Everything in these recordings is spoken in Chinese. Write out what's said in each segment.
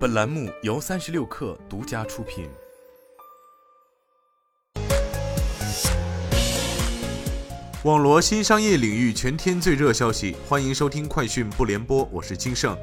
本栏目由三十六氪独家出品。网罗新商业领域全天最热消息，欢迎收听快讯不联播，我是金盛。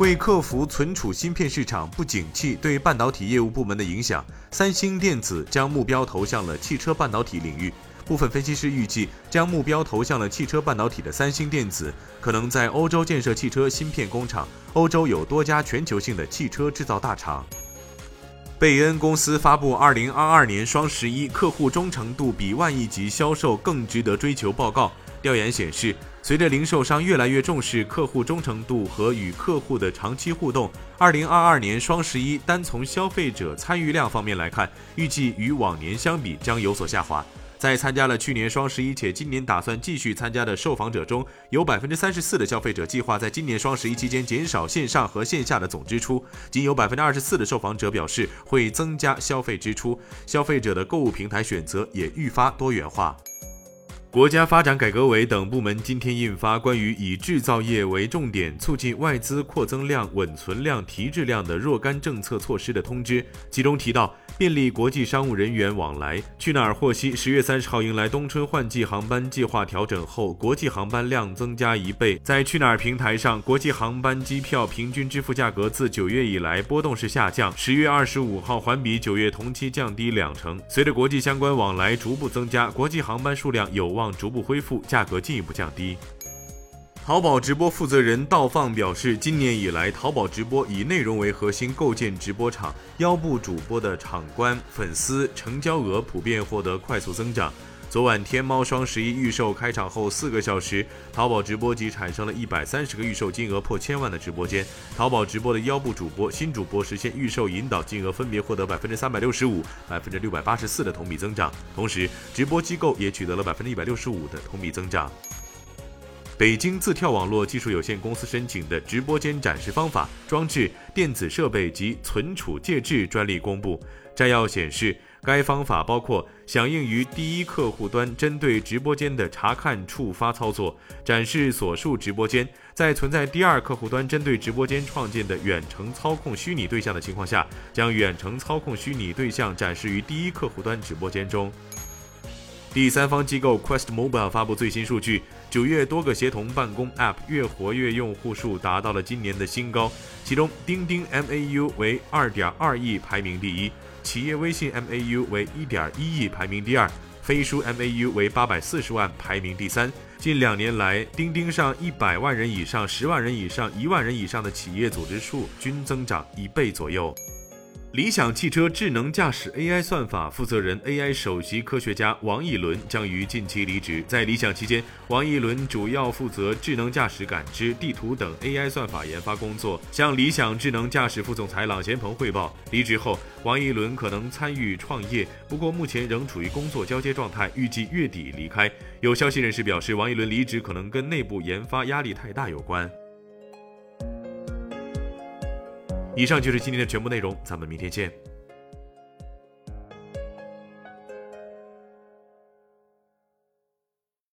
为克服存储芯片市场不景气对半导体业务部门的影响，三星电子将目标投向了汽车半导体领域。部分分析师预计，将目标投向了汽车半导体的三星电子，可能在欧洲建设汽车芯片工厂。欧洲有多家全球性的汽车制造大厂。贝恩公司发布二零二二年双十一客户忠诚度比万亿级销售更值得追求报告。调研显示，随着零售商越来越重视客户忠诚度和与客户的长期互动，二零二二年双十一单从消费者参与量方面来看，预计与往年相比将有所下滑。在参加了去年双十一且今年打算继续参加的受访者中，有百分之三十四的消费者计划在今年双十一期间减少线上和线下的总支出，仅有百分之二十四的受访者表示会增加消费支出。消费者的购物平台选择也愈发多元化。国家发展改革委等部门今天印发关于以制造业为重点，促进外资扩增量、稳存量、提质量的若干政策措施的通知，其中提到便利国际商务人员往来。去哪儿获悉，十月三十号迎来冬春换季航班计划调整后，国际航班量增加一倍。在去哪儿平台上，国际航班机票平均支付价格自九月以来波动式下降，十月二十五号环比九月同期降低两成。随着国际相关往来逐步增加，国际航班数量有望。逐步恢复，价格进一步降低。淘宝直播负责人道放表示，今年以来，淘宝直播以内容为核心构建直播场，腰部主播的场观、粉丝、成交额普遍获得快速增长。昨晚天猫双十一预售开场后四个小时，淘宝直播即产生了一百三十个预售金额破千万的直播间。淘宝直播的腰部主播、新主播实现预售引导金额分别获得百分之三百六十五、百分之六百八十四的同比增长，同时直播机构也取得了百分之一百六十五的同比增长。北京自跳网络技术有限公司申请的直播间展示方法、装置、电子设备及存储介质专利公布。摘要显示。该方法包括响应于第一客户端针对直播间的查看触发操作，展示所述直播间，在存在第二客户端针对直播间创建的远程操控虚拟对象的情况下，将远程操控虚拟对象展示于第一客户端直播间中。第三方机构 Quest Mobile 发布最新数据，九月多个协同办公 App 月活跃用户数达到了今年的新高，其中钉钉 MAU 为二点二亿，排名第一。企业微信 MAU 为一点一亿，排名第二；飞书 MAU 为八百四十万，排名第三。近两年来，钉钉上一百万人以上、十万人以上、一万人以上的企业组织数均增长一倍左右。理想汽车智能驾驶 AI 算法负责人、AI 首席科学家王逸伦将于近期离职。在理想期间，王逸伦主要负责智能驾驶感知、地图等 AI 算法研发工作，向理想智能驾驶副总裁郎咸鹏汇报。离职后，王逸伦可能参与创业，不过目前仍处于工作交接状态，预计月底离开。有消息人士表示，王逸伦离职可能跟内部研发压力太大有关。以上就是今天的全部内容，咱们明天见。